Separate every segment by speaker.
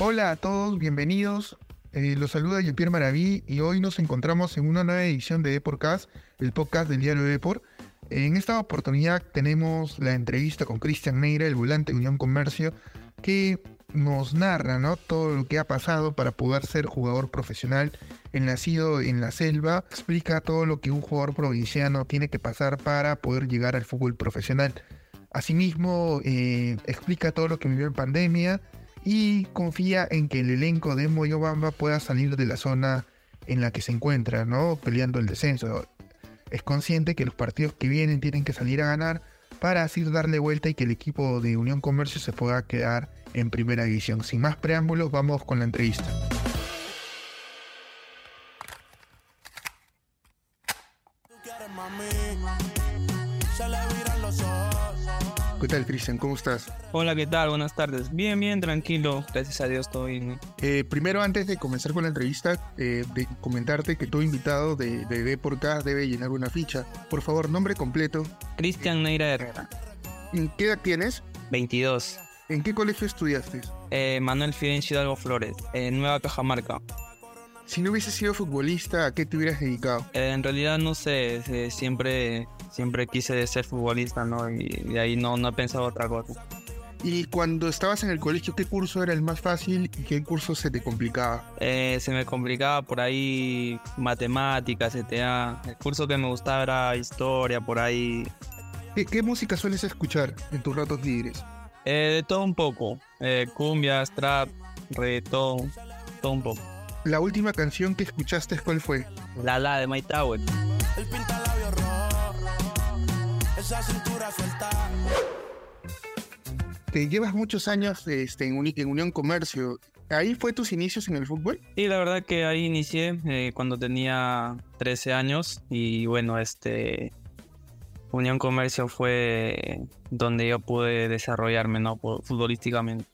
Speaker 1: Hola a todos, bienvenidos. Eh, los saluda Jean-Pierre Maraví y hoy nos encontramos en una nueva edición de Deportcast, el podcast del diario Deport. En esta oportunidad tenemos la entrevista con Cristian Neira, el volante de Unión Comercio, que nos narra ¿no? todo lo que ha pasado para poder ser jugador profesional. El nacido en la selva explica todo lo que un jugador provinciano tiene que pasar para poder llegar al fútbol profesional. Asimismo, eh, explica todo lo que vivió en pandemia y confía en que el elenco de Moyobamba pueda salir de la zona en la que se encuentra, ¿no? Peleando el descenso. Es consciente que los partidos que vienen tienen que salir a ganar para así darle vuelta y que el equipo de Unión Comercio se pueda quedar en primera división. Sin más preámbulos, vamos con la entrevista. Tal, Cristian? ¿Cómo estás?
Speaker 2: Hola, ¿qué tal? Buenas tardes. Bien, bien, tranquilo. Gracias a Dios, todo bien.
Speaker 1: Eh, primero, antes de comenzar con la entrevista, eh, de comentarte que tu invitado de, de debe llenar una ficha. Por favor, nombre completo.
Speaker 2: Cristian Neira Herrera.
Speaker 1: ¿Qué edad tienes?
Speaker 2: 22.
Speaker 1: ¿En qué colegio estudiaste?
Speaker 2: Eh, Manuel Fidencio Hidalgo Flores, en Nueva Cajamarca.
Speaker 1: Si no hubieses sido futbolista, ¿a qué te hubieras dedicado?
Speaker 2: Eh, en realidad no sé, siempre, siempre quise ser futbolista, ¿no? Y de ahí no, no he pensado otra cosa.
Speaker 1: Y cuando estabas en el colegio, ¿qué curso era el más fácil y qué curso se te complicaba?
Speaker 2: Eh, se me complicaba por ahí matemáticas, CTA. El curso que me gustaba era historia, por ahí.
Speaker 1: ¿Qué, música sueles escuchar en tus ratos libres?
Speaker 2: de todo un poco. cumbias, trap, reggaetón, todo un poco.
Speaker 1: La última canción que escuchaste, ¿cuál fue?
Speaker 2: La La de My Tower.
Speaker 1: Te llevas muchos años este, en, Unión Comercio. ¿Ahí fue tus inicios en el fútbol?
Speaker 2: Sí, la verdad que ahí inicié eh, cuando tenía 13 años y bueno, este Unión Comercio fue donde yo pude desarrollarme, ¿no? Futbolísticamente.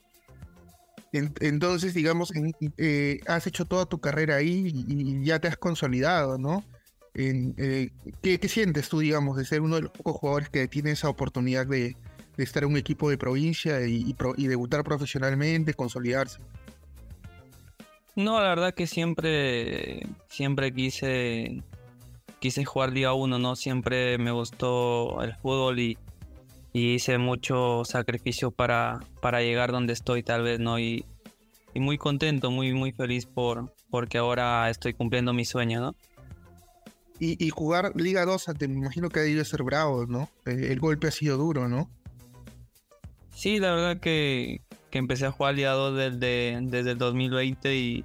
Speaker 1: Entonces, digamos, eh, has hecho toda tu carrera ahí y, ya te has consolidado, ¿no? Eh, ¿qué, sientes tú, digamos, de ser uno de los pocos jugadores que tiene esa oportunidad de, estar en un equipo de provincia y, debutar profesionalmente, consolidarse?
Speaker 2: No, la verdad que siempre, siempre quise, quise jugar Liga 1, ¿no? Siempre me gustó el fútbol y, y hice mucho sacrificio para, para llegar donde estoy tal vez, ¿no? Y, y, muy contento, muy, muy feliz por, porque ahora estoy cumpliendo mi sueño, ¿no?
Speaker 1: Y, y jugar Liga 2, te imagino que ha debido ser bravo, ¿no? Eh, el golpe ha sido duro, ¿no?
Speaker 2: Sí, la verdad que, que empecé a jugar Liga 2 desde, desde el 2020 y,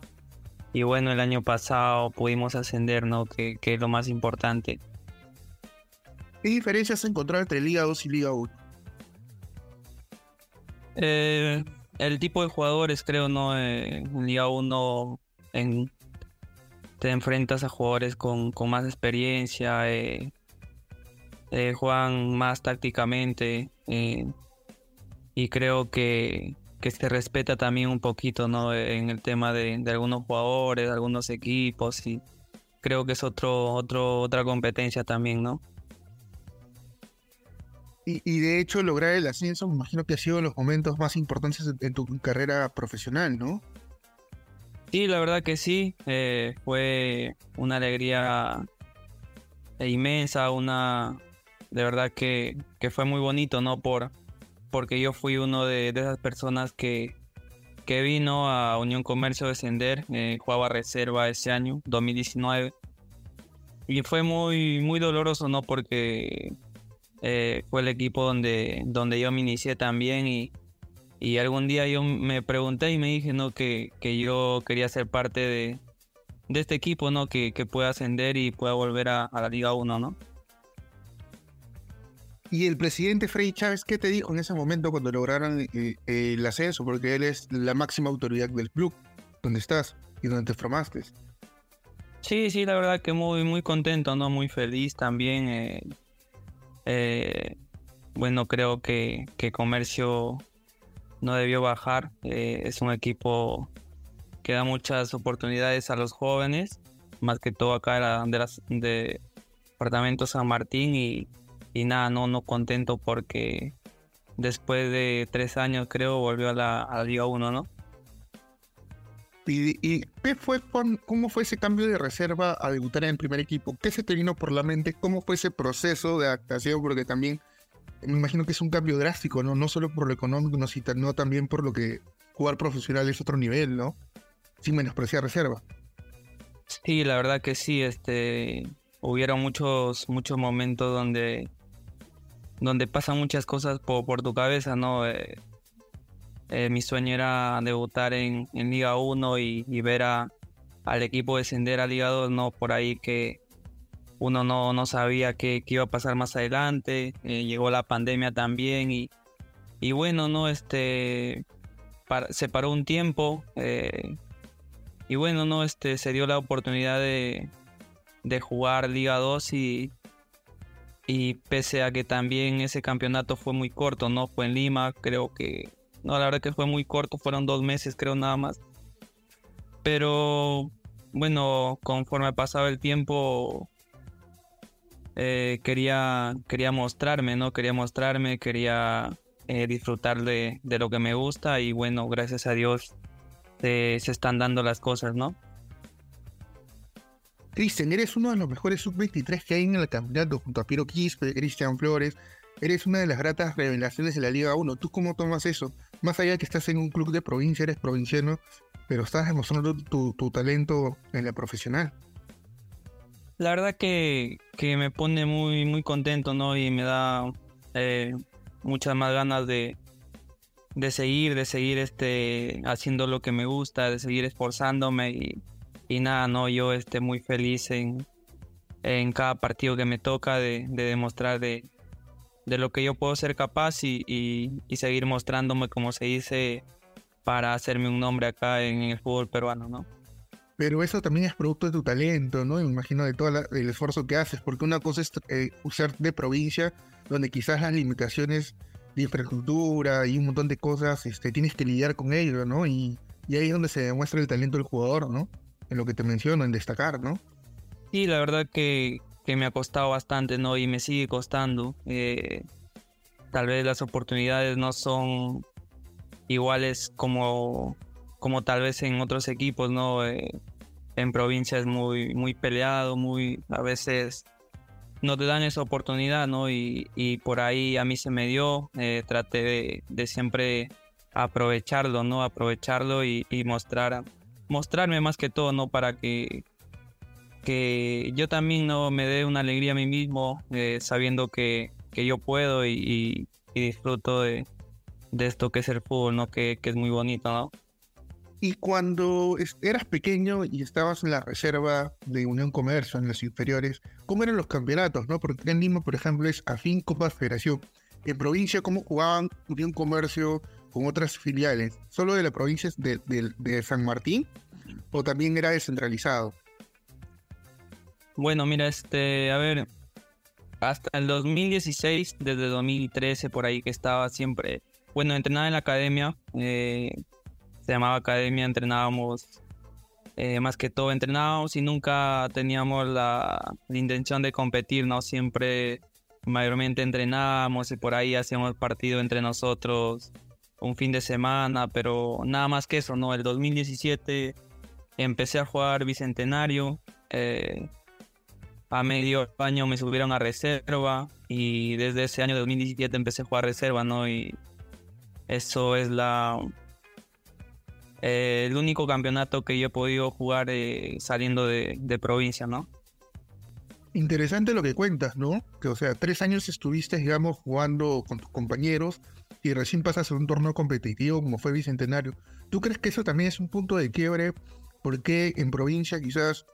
Speaker 2: y bueno, el año pasado pudimos ascender, ¿no? Que, que es lo más importante.
Speaker 1: ¿Qué diferencias has encontrado entre Liga 2 y Liga 1?
Speaker 2: Eh, el tipo de jugadores, creo, ¿no? Eh, en Liga 1 te enfrentas a jugadores con, más experiencia, eh, juegan más tácticamente y creo que, se respeta también un poquito, ¿no? En el tema de, de algunos jugadores, de algunos equipos y creo que es otro, otro, otra competencia también, ¿no?
Speaker 1: Y, de hecho, lograr el ascenso, me imagino que ha sido los momentos más importantes en, tu carrera profesional, ¿no?
Speaker 2: Sí, la verdad que sí. Eh, fue una alegría inmensa, una. De verdad que, fue muy bonito, ¿no? Por, porque yo fui uno de, esas personas que, que vino a Unión Comercio descender. Eh, jugaba reserva ese año, 2019. Y fue muy, muy doloroso, ¿no? Porque eh, fue el equipo donde, donde yo me inicié también y, algún día yo me pregunté y me dije ¿no? que, yo quería ser parte de, este equipo, ¿no? Que, pueda ascender y pueda volver a, la Liga 1, ¿no?
Speaker 1: Y el presidente Freddy Chávez, ¿qué te dijo en ese momento cuando lograron eh, el ascenso? Porque él es la máxima autoridad del club, donde estás y donde te formaste.
Speaker 2: Sí, sí, la verdad que muy, muy contento, ¿no? Muy feliz también. Eh, eh, bueno, creo que, que, Comercio no debió bajar. Eh, es un equipo que da muchas oportunidades a los jóvenes, más que todo acá de, las, de Departamento San Martín y, y nada, no, no contento porque después de tres años creo volvió a la, a la Liga 1, ¿no?
Speaker 1: ¿Y, qué fue, cómo fue ese cambio de reserva a debutar en el primer equipo? ¿Qué se te vino por la mente? ¿Cómo fue ese proceso de adaptación? Porque también me imagino que es un cambio drástico, ¿no? No solo por lo económico, sino también por lo que jugar profesional es otro nivel, ¿no? Sin menospreciar reserva.
Speaker 2: Sí, la verdad que sí, este hubieron muchos muchos momentos donde donde pasan muchas cosas por, tu cabeza, ¿no? Eh, eh, mi sueño era debutar en, Liga 1 y, ver a, al equipo descender a Liga 2, ¿no? Por ahí que uno no, no sabía qué, iba a pasar más adelante, eh, llegó la pandemia también y, y bueno, ¿no? Este, se paró un tiempo y bueno, ¿no? Este, se dio la oportunidad de, de jugar Liga 2 y, y pese a que también ese campeonato fue muy corto, ¿no? Fue en Lima, creo que... No, la verdad que fue muy corto, fueron dos meses creo nada más. Pero bueno, conforme pasaba el tiempo, eh, quería, quería mostrarme, ¿no? Quería mostrarme, quería eh, disfrutar de, de, lo que me gusta y bueno, gracias a Dios se están dando las cosas, ¿no?
Speaker 1: Cristian, eres uno de los mejores sub-23 que hay en el campeonato, junto a Piero Quispe, Cristian Flores. Eres una de las gratas revelaciones de la Liga 1. ¿Tú cómo tomas eso? Más allá de que estás en un club de provincia, eres provinciano, pero estás demostrando tu, talento en la profesional.
Speaker 2: La verdad que, me pone muy, muy contento, ¿no? Y me da eh, muchas más ganas de, de seguir, de seguir este, haciendo lo que me gusta, de seguir esforzándome y y nada, no, yo esté muy feliz en, en cada partido que me toca de, demostrar de, de, lo que yo puedo ser capaz y, y, seguir mostrándome, como se dice, para hacerme un nombre acá en, el fútbol peruano, ¿no?
Speaker 1: Pero eso también es producto de tu talento, ¿no? Me imagino de todo el esfuerzo que haces, porque una cosa es eh, ser de provincia, donde quizás las limitaciones de infraestructura y un montón de cosas, este, tienes que lidiar con ello, ¿no? Y, ahí es donde se demuestra el talento del jugador, ¿no? en lo que te menciono, en destacar, ¿no?
Speaker 2: Sí, la verdad que, me ha costado bastante, ¿no? Y me sigue costando. Eh, tal vez las oportunidades no son iguales como, como tal vez en otros equipos, ¿no? Eh, en provincia es muy, muy peleado, muy, a veces no te dan esa oportunidad, ¿no? Y, por ahí a mí se me dio, eh, traté de, siempre aprovecharlo, ¿no? Aprovecharlo y, y mostrar mostrarme más que todo, ¿no? Para que, que yo también no me dé una alegría a mí mismo, eh, sabiendo que, que, yo puedo y, disfruto de, de, esto que es el fútbol, ¿no? Que, que, es muy bonito, ¿no?
Speaker 1: Y cuando eras pequeño y estabas en la reserva de Unión Comercio, en los inferiores, ¿cómo eran los campeonatos, no? Porque en Lima, por ejemplo, es afín Copa Federación. En provincia, ¿cómo jugaban Unión Comercio, con otras filiales, solo de la provincia de, San Martín o también era descentralizado?
Speaker 2: Bueno, mira, este, a ver, hasta el 2016, desde 2013 por ahí que estaba siempre, bueno, entrenaba en la academia, eh, se llamaba academia, entrenábamos eh, más que todo entrenábamos y nunca teníamos la, la, intención de competir, ¿no? Siempre mayormente entrenábamos y por ahí hacíamos partido entre nosotros un fin de semana, pero nada más que eso, ¿no? El 2017 empecé a jugar Bicentenario, eh, a medio año me subieron a reserva y desde ese año 2017 empecé a jugar reserva, ¿no? Y eso es la... Eh, el único campeonato que yo he podido jugar eh, saliendo de, de provincia, ¿no?
Speaker 1: Interesante lo que cuentas, ¿no? Que o sea, tres años estuviste, digamos, jugando con tus compañeros y recién pasas a un torneo competitivo como fue Bicentenario. ¿Tú crees que eso también es un punto de quiebre? Porque en provincia quizás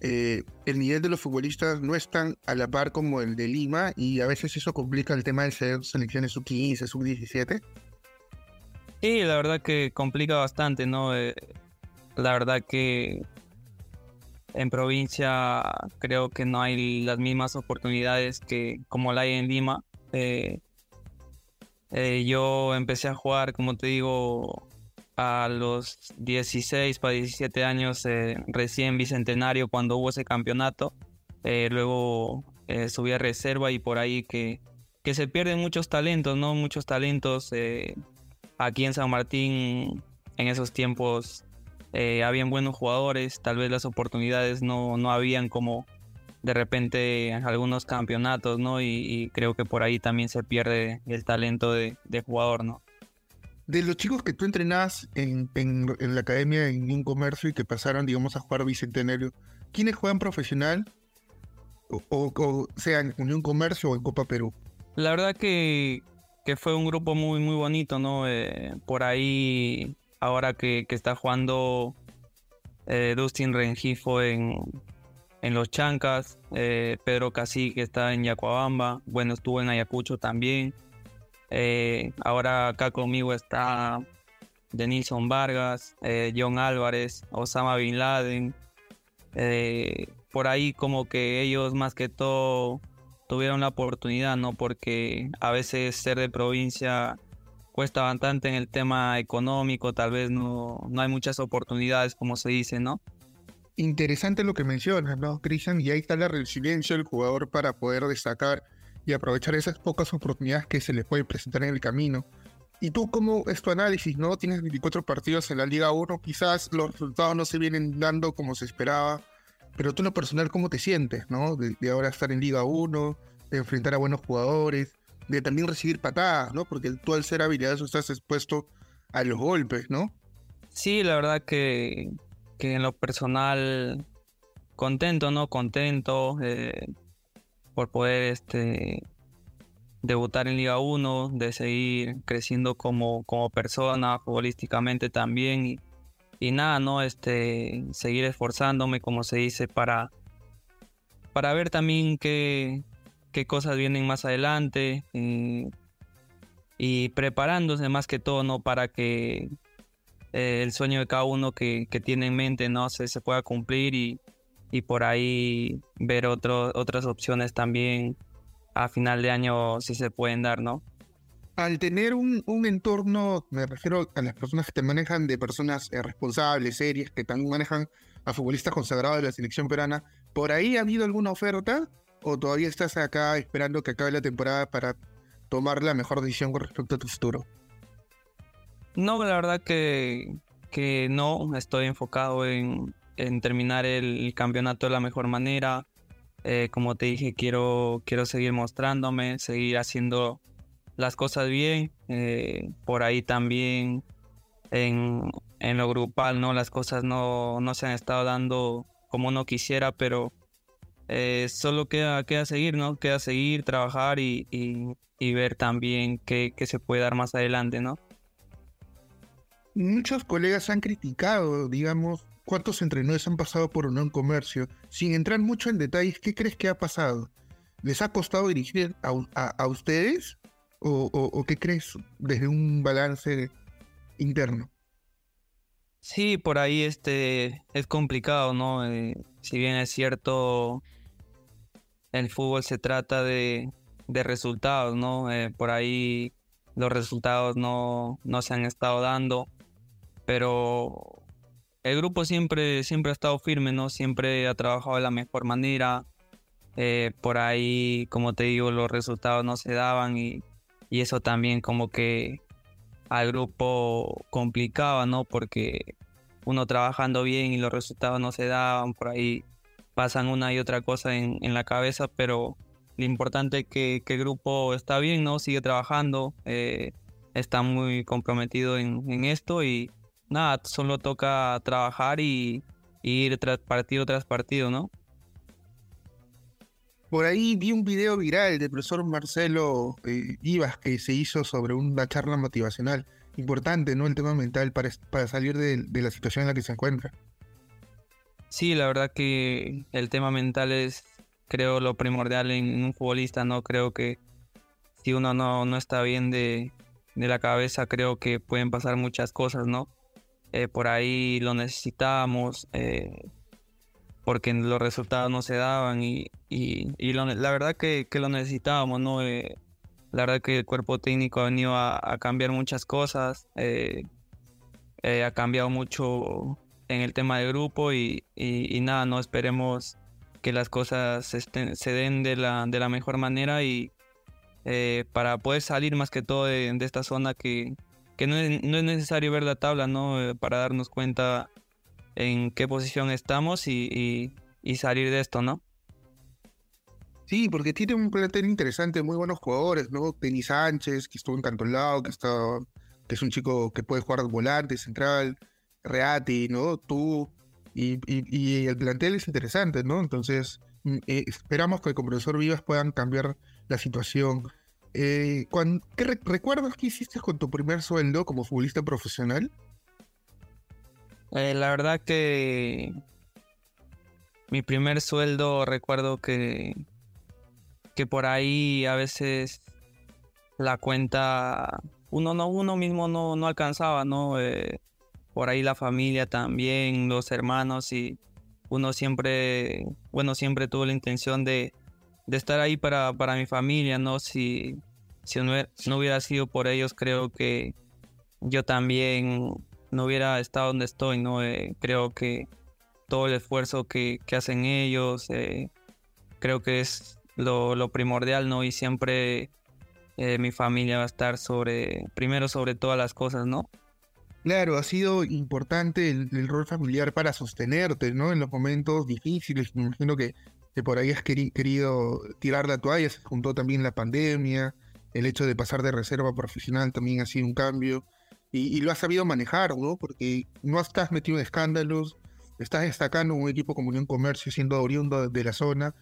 Speaker 1: eh, el nivel de los futbolistas no es tan a la par como el de Lima y a veces eso complica el tema de ser selecciones sub-15, sub-17?
Speaker 2: Sí, la verdad que complica bastante, ¿no? Eh, la verdad que en provincia creo que no hay las mismas oportunidades que como la hay en Lima. Eh, eh, yo empecé a jugar, como te digo, a los 16 para 17 años, eh, recién bicentenario, cuando hubo ese campeonato. luego subí a reserva y por ahí que, que se pierden muchos talentos, ¿no? Muchos talentos. Aquí en San Martín, en esos tiempos, eh, habían buenos jugadores, tal vez las oportunidades no, no habían como de repente algunos campeonatos, ¿no? Y, creo que por ahí también se pierde el talento de, jugador, ¿no?
Speaker 1: De los chicos que tú entrenás en, la academia en un comercio y que pasaron, digamos, a jugar bicentenario, ¿quiénes juegan profesional? O, sea, en Unión Comercio o en Copa Perú.
Speaker 2: La verdad que, que fue un grupo muy, muy bonito, ¿no? Eh, por ahí, ahora que, que está jugando eh, Dustin Rengifo en, en Los Chancas, eh, Pedro Casi que está en Yacuabamba, bueno, estuvo en Ayacucho también. Eh, ahora acá conmigo está Denilson Vargas, John Álvarez, Osama Bin Laden. por ahí como que ellos más que todo tuvieron la oportunidad, ¿no? Porque a veces ser de provincia cuesta bastante en el tema económico, tal vez no, no hay muchas oportunidades como se dice, ¿no?
Speaker 1: interesante lo que mencionas, ¿no, Cristian? Y ahí está la resiliencia del jugador para poder destacar y aprovechar esas pocas oportunidades que se le pueden presentar en el camino. ¿Y tú cómo es tu análisis, no? Tienes 24 partidos en la Liga 1, quizás los resultados no se vienen dando como se esperaba, pero tú en lo personal, ¿cómo te sientes, no? De, ahora estar en Liga 1, de enfrentar a buenos jugadores, de también recibir patadas, ¿no? Porque tú al ser habilidoso estás expuesto a los golpes, ¿no?
Speaker 2: Sí, la verdad que que en lo personal contento, ¿no? Contento eh, por poder este, debutar en Liga 1, de seguir creciendo como, como persona, futbolísticamente también. Y, y, nada, ¿no? Este, seguir esforzándome, como se dice, para, para ver también qué, qué cosas vienen más adelante. Y, preparándose más que todo, ¿no? Para que eh, el sueño de cada uno que, tiene en mente no se, se pueda cumplir y, y por ahí ver otras opciones también a final de año si se pueden dar, ¿no?
Speaker 1: Al tener un, un, entorno, me refiero a las personas que te manejan de personas eh, responsables, serias, que también manejan a futbolistas consagrados de la selección peruana, ¿por ahí ha habido alguna oferta? ¿O todavía estás acá esperando que acabe la temporada para tomar la mejor decisión con respecto a tu futuro?
Speaker 2: No, la verdad que, que no, estoy enfocado en, terminar el, campeonato de la mejor manera. Eh, como te dije, quiero, quiero seguir mostrándome, seguir haciendo las cosas bien. Eh, por ahí también en, en, lo grupal, ¿no? Las cosas no, no, se han estado dando como uno quisiera, pero eh, solo queda, queda seguir, ¿no? Queda seguir, trabajar y, y, ver también qué, qué se puede dar más adelante, ¿no?
Speaker 1: muchos colegas han criticado, digamos, cuántos entrenadores han pasado por Unión Comercio. Sin entrar mucho en detalles, ¿qué crees que ha pasado? ¿Les ha costado dirigir a, ustedes? O, qué crees desde un balance interno?
Speaker 2: Sí, por ahí este es complicado, ¿no? Eh, si bien es cierto, el fútbol se trata de, resultados, ¿no? Eh, por ahí los resultados no, no se han estado dando pero el grupo siempre, siempre ha estado firme, ¿no? Siempre ha trabajado de la mejor manera. Eh, por ahí, como te digo, los resultados no se daban y, eso también como que al grupo complicaba, ¿no? Porque uno trabajando bien y los resultados no se daban, por ahí pasan una y otra cosa en, la cabeza, pero lo importante es que, el grupo está bien, ¿no? Sigue trabajando, eh, está muy comprometido en esto y, nada, solo toca trabajar y, ir tras partido tras partido, ¿no?
Speaker 1: Por ahí vi un video viral del profesor Marcelo eh, Ibas que se hizo sobre una charla motivacional. Importante, ¿no? El tema mental para, para salir de, la situación en la que se encuentra.
Speaker 2: Sí, la verdad que el tema mental es, creo, lo primordial en un futbolista, ¿no? Creo que si uno no, no está bien de, de la cabeza, creo que pueden pasar muchas cosas, ¿no? Eh, por ahí lo necesitábamos eh, porque los resultados no se daban y, la verdad que, lo necesitábamos, ¿no? Eh, la verdad que el cuerpo técnico ha venido a, cambiar muchas cosas, ha cambiado mucho en el tema del grupo y, nada, no esperemos que las cosas se den de la, de la mejor manera y para poder salir más que todo de esta zona que, que no es, necesario ver la tabla, ¿no? Eh, para darnos cuenta en qué posición estamos y, salir de esto, ¿no?
Speaker 1: Sí, porque tiene un plantel interesante, muy buenos jugadores, ¿no? Denis Sánchez, que estuvo encantolado, que está, que es un chico que puede jugar volante, central, Reati, ¿no? Tú, y, y, el plantel es interesante, ¿no? Entonces, mm, eh, esperamos que con profesor Vivas puedan cambiar la situación. Eh, ¿Qué recuerdas que hiciste con tu primer sueldo como futbolista profesional?
Speaker 2: Eh, la verdad que mi primer sueldo recuerdo que, que por ahí a veces la cuenta uno no uno mismo no, no alcanzaba, ¿no? Eh, por ahí la familia también, los hermanos y uno siempre, bueno, siempre tuvo la intención de, de estar ahí para, para mi familia, ¿no? Si, si no hubiera sido por ellos, creo que yo también no hubiera estado donde estoy, ¿no? Eh, creo que todo el esfuerzo que, hacen ellos, eh, creo que es lo, primordial, ¿no? Y siempre eh, mi familia va a estar sobre, primero sobre todas las cosas, ¿no?
Speaker 1: Claro, ha sido importante el, rol familiar para sostenerte, ¿no? En los momentos difíciles, me imagino que, por ahí has querido tirar la toalla, se juntó también la pandemia, el hecho de pasar de reserva profesional también ha sido un cambio y, lo has sabido manejar, ¿no? Porque no estás metido en escándalos, estás destacando un equipo como Unión Comercio, siendo oriundo de la zona,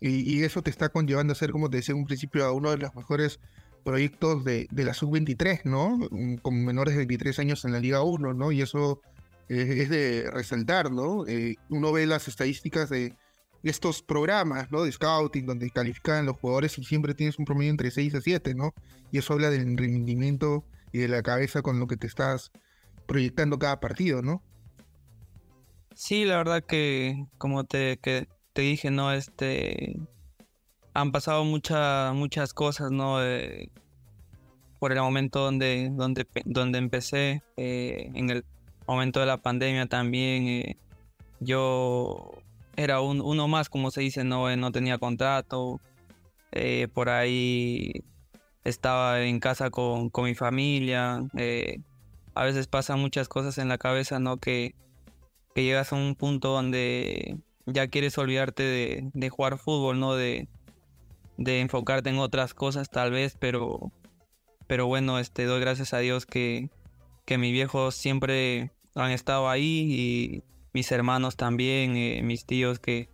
Speaker 1: y, eso te está conllevando a ser, como te decía en un principio, a uno de los mejores proyectos de, de la sub-23, ¿no? Con menores de 23 años en la Liga 1, ¿no? Y eso es de resaltar, ¿no? Eh, uno ve las estadísticas de estos programas, ¿no? De scouting, donde califican los jugadores y siempre tienes un promedio entre 6 a 7, ¿no? Y eso habla del rendimiento y de la cabeza con lo que te estás proyectando cada partido, ¿no?
Speaker 2: Sí, la verdad que como te, que te dije, ¿no? Este han pasado muchas muchas cosas, ¿no? por el momento donde, donde, donde empecé, eh, en el momento de la pandemia también, eh, yo era un, uno más, como se dice, no, no tenía contrato, eh, por ahí estaba en casa con, mi familia. Eh, a veces pasan muchas cosas en la cabeza, ¿no? Que, llegas a un punto donde ya quieres olvidarte de, jugar fútbol, ¿no? De, enfocarte en otras cosas tal vez, pero, pero bueno, este, doy gracias a Dios que, que mis viejos siempre han estado ahí y mis hermanos también, eh, mis tíos que,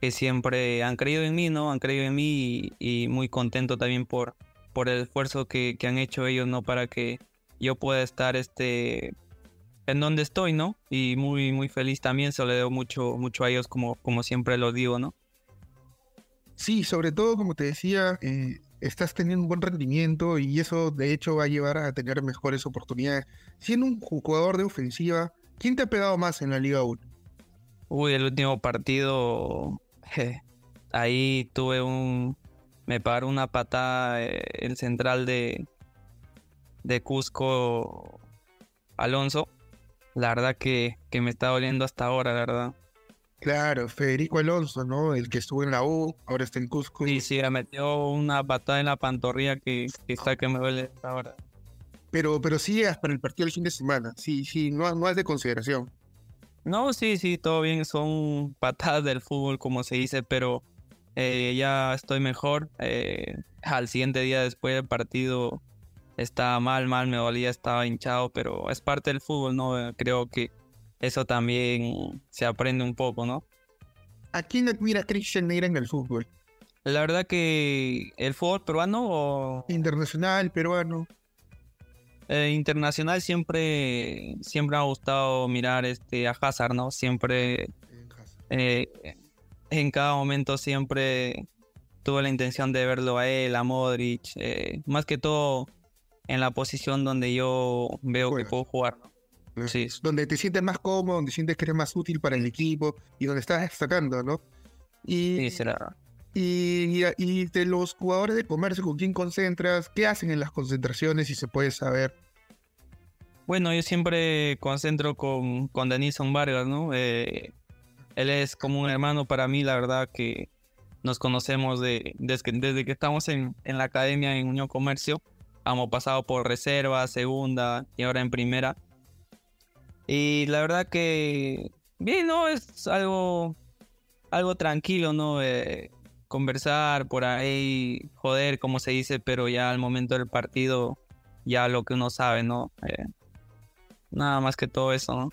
Speaker 2: que siempre han creído en mí, ¿no? Han creído en mí y muy contento también por, por el esfuerzo que, han hecho ellos, ¿no? Para que yo pueda estar este en donde estoy, ¿no? Y muy, muy feliz también, se lo debo mucho, mucho a ellos, como, como siempre lo digo, ¿no?
Speaker 1: Sí, sobre todo, como te decía, eh, estás teniendo un buen rendimiento y eso de hecho va a llevar a tener mejores oportunidades. Siendo un jugador de ofensiva, ¿quién te ha pegado más en la Liga 1?
Speaker 2: Uy, el último partido, ahí tuve un, me paró una patada eh, el central de, de Cusco, Alonso. La verdad que, que me está doliendo hasta ahora, la verdad.
Speaker 1: Claro, Federico Alonso, ¿no? El que estuvo en la U, ahora está en Cusco.
Speaker 2: Sí, sí, me metió una patada en la pantorrilla que, que está que me duele hasta ahora.
Speaker 1: Pero, pero sí, para el partido del fin de semana. Sí, sí, no, no es de consideración.
Speaker 2: No, sí, sí, todo bien. Son patadas del fútbol, como se dice, pero eh, ya estoy mejor. Eh, al siguiente día después del partido estaba mal, mal, me dolía, estaba hinchado, pero es parte del fútbol, ¿no? Creo que eso también se aprende un poco, ¿no?
Speaker 1: ¿A quién admira Christian Neira en el fútbol?
Speaker 2: La verdad que el fútbol peruano o...
Speaker 1: Internacional, peruano.
Speaker 2: Eh, internacional siempre, siempre me ha gustado mirar este, a Hazard, ¿no? Siempre en cada momento siempre tuve la intención de verlo a él, a Modric, eh, más que todo en la posición donde yo veo que puedo jugar.
Speaker 1: Sí. Donde te sientes más cómodo, donde sientes que eres más útil para el equipo y donde estás destacando, ¿no? Y,
Speaker 2: sí, será.
Speaker 1: Y, y, de los jugadores de comercio, ¿con quién concentras? ¿Qué hacen en las concentraciones, si se puede saber?
Speaker 2: Bueno, yo siempre concentro con, con Denison Vargas, ¿no? Eh, él es como un hermano para mí, la verdad que nos conocemos de, desde, que estamos en, la academia en Unión Comercio. Hemos pasado por reserva, segunda y ahora en primera. Y la verdad que Bien, no, es algo, algo tranquilo, ¿no? conversar por ahí, joder, como se dice, pero ya al momento del partido, ya lo que uno sabe, ¿no? Eh, nada más que todo eso, ¿no?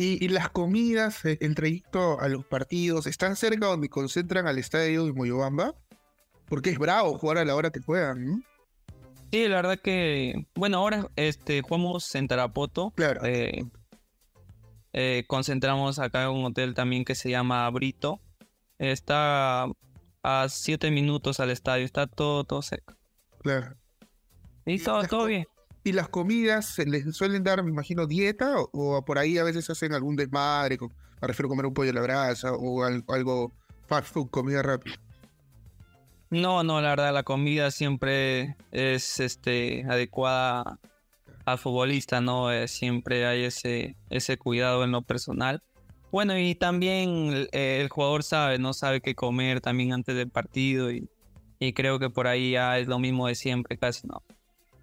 Speaker 1: Y, las comidas, eh, el trayecto a los partidos, ¿están cerca donde concentran al estadio de Moyobamba? Porque es bravo jugar a la hora que juegan, ¿no?
Speaker 2: Sí, la verdad que, bueno, ahora este, jugamos en Tarapoto.
Speaker 1: Claro.
Speaker 2: Eh, concentramos acá en un hotel también que se llama Brito. Está a 7 minutos al estadio, está todo, todo seco.
Speaker 1: Claro.
Speaker 2: Y todo, todo bien.
Speaker 1: ¿Y las comidas les suelen dar, me imagino, dieta? ¿O, por ahí a veces hacen algún desmadre? me refiero a comer un pollo a la brasa o algo, fast food, comida rápida.
Speaker 2: No, no, la verdad, la comida siempre es este adecuada al futbolista, ¿no? Eh, siempre hay ese, ese cuidado en lo personal. Bueno, y también el, jugador sabe, ¿no? Sabe qué comer también antes del partido y, y creo que por ahí ya es lo mismo de siempre, casi, ¿no?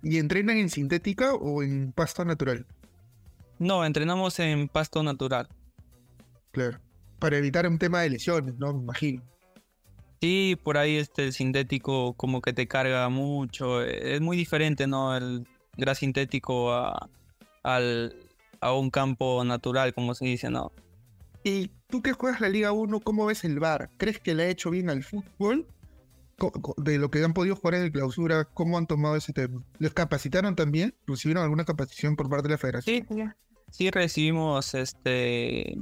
Speaker 1: ¿Y entrenan en sintética o en pasto natural?
Speaker 2: No, entrenamos en pasto natural.
Speaker 1: Claro. Para evitar un tema de lesiones, ¿no? Me imagino.
Speaker 2: Sí, por ahí este el sintético como que te carga mucho. Es muy diferente, ¿no? El gras sintético a, al, a un campo natural, como se dice, ¿no?
Speaker 1: Y tú que juegas la Liga 1, ¿cómo ves el VAR? ¿Crees que le ha hecho bien al fútbol? De lo que han podido jugar en el clausura, ¿cómo han tomado ese tema? ¿Les capacitaron también? ¿Recibieron alguna capacitación por parte de la federación?
Speaker 2: Sí, sí recibimos este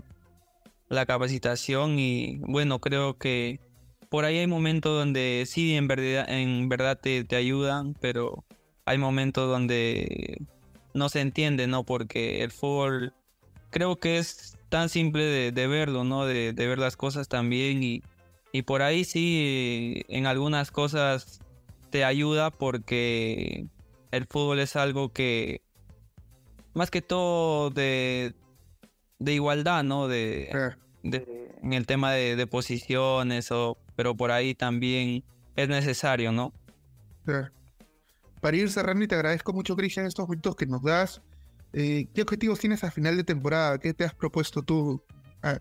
Speaker 2: la capacitación y bueno, creo que por ahí hay momentos donde sí, en verdad, en verdad te, te ayudan, pero hay momentos donde no se entiende, ¿no? Porque el fútbol creo que es tan simple de, verlo, ¿no? De, ver las cosas también y, y por ahí sí, en algunas cosas te ayuda porque el fútbol es algo que, más que todo de, de igualdad, ¿no? De, en el tema de, posiciones, o, pero por ahí también es necesario, ¿no?
Speaker 1: Para ir cerrando y te agradezco mucho, Cristian, estos minutos que nos das. Eh, ¿Qué objetivos tienes a final de temporada? ¿Qué te has propuesto tú,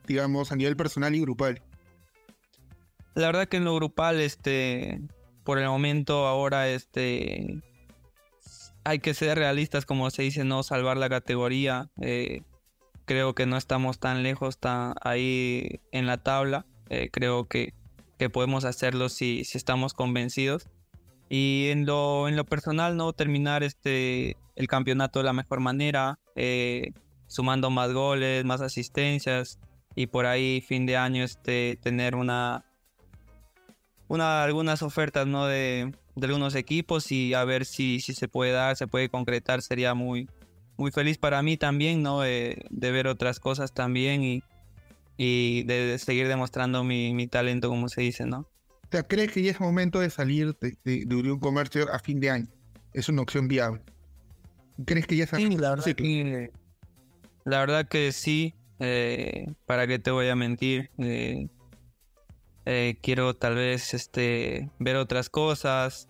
Speaker 1: digamos, a nivel personal y grupal?
Speaker 2: La verdad que en lo grupal, este, por el momento ahora, este, hay que ser realistas, como se dice, no salvar la categoría. Eh, creo que no estamos tan lejos, tan ahí en la tabla. Eh, creo que, que, podemos hacerlo si, si estamos convencidos. Y en lo, en lo personal, no terminar este, el campeonato de la mejor manera, eh, sumando más goles, más asistencias y por ahí fin de año este, tener una, una, algunas ofertas ¿no? de, de algunos equipos y a ver si, si se puede dar, se puede concretar, sería muy, muy feliz para mí también, ¿no? de ver otras cosas también y, y de, seguir demostrando mi, mi, talento, como se dice, ¿no?
Speaker 1: sea, ¿crees que ya es momento de salir de, de, un comercio a fin de año? Es una opción viable. ¿Crees que ya
Speaker 2: está? Sí, la verdad, que, la verdad que sí. Eh, ¿Para qué te voy a mentir? Eh, eh, quiero tal vez este, ver otras cosas,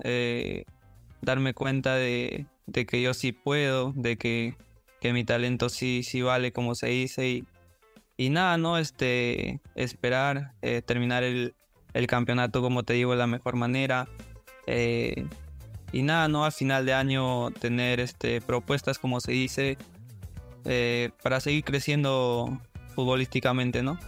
Speaker 2: darme cuenta de, de, que yo sí puedo, de que, que, mi talento sí, sí vale como se dice y, y nada, ¿no? Este, esperar, terminar el, el campeonato, como te digo, de la mejor manera. Eh, y nada, ¿no? Al final de año tener este, propuestas, como se dice, eh, para seguir creciendo futbolísticamente, ¿no?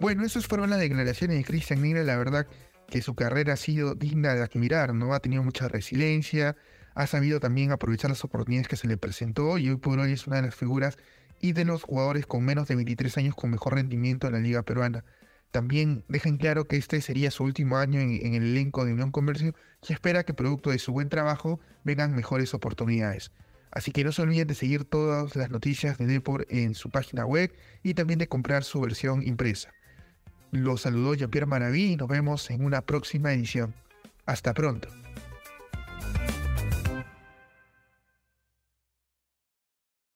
Speaker 1: Bueno, esas fueron las declaraciones de Cristian Negra, la verdad que su carrera ha sido digna de admirar, ¿no? Ha tenido mucha resiliencia, ha sabido también aprovechar las oportunidades que se le presentó y hoy por hoy es una de las figuras y de los jugadores con menos de 23 años con mejor rendimiento en la liga peruana. También dejan claro que este sería su último año en, el elenco de Unión Comercio y espera que producto de su buen trabajo vengan mejores oportunidades. Así que no se olviden de seguir todas las noticias de Depor en su página web y también de comprar su versión impresa. Los saludó Jean-Pierre Maraví y nos vemos en una próxima edición. Hasta pronto.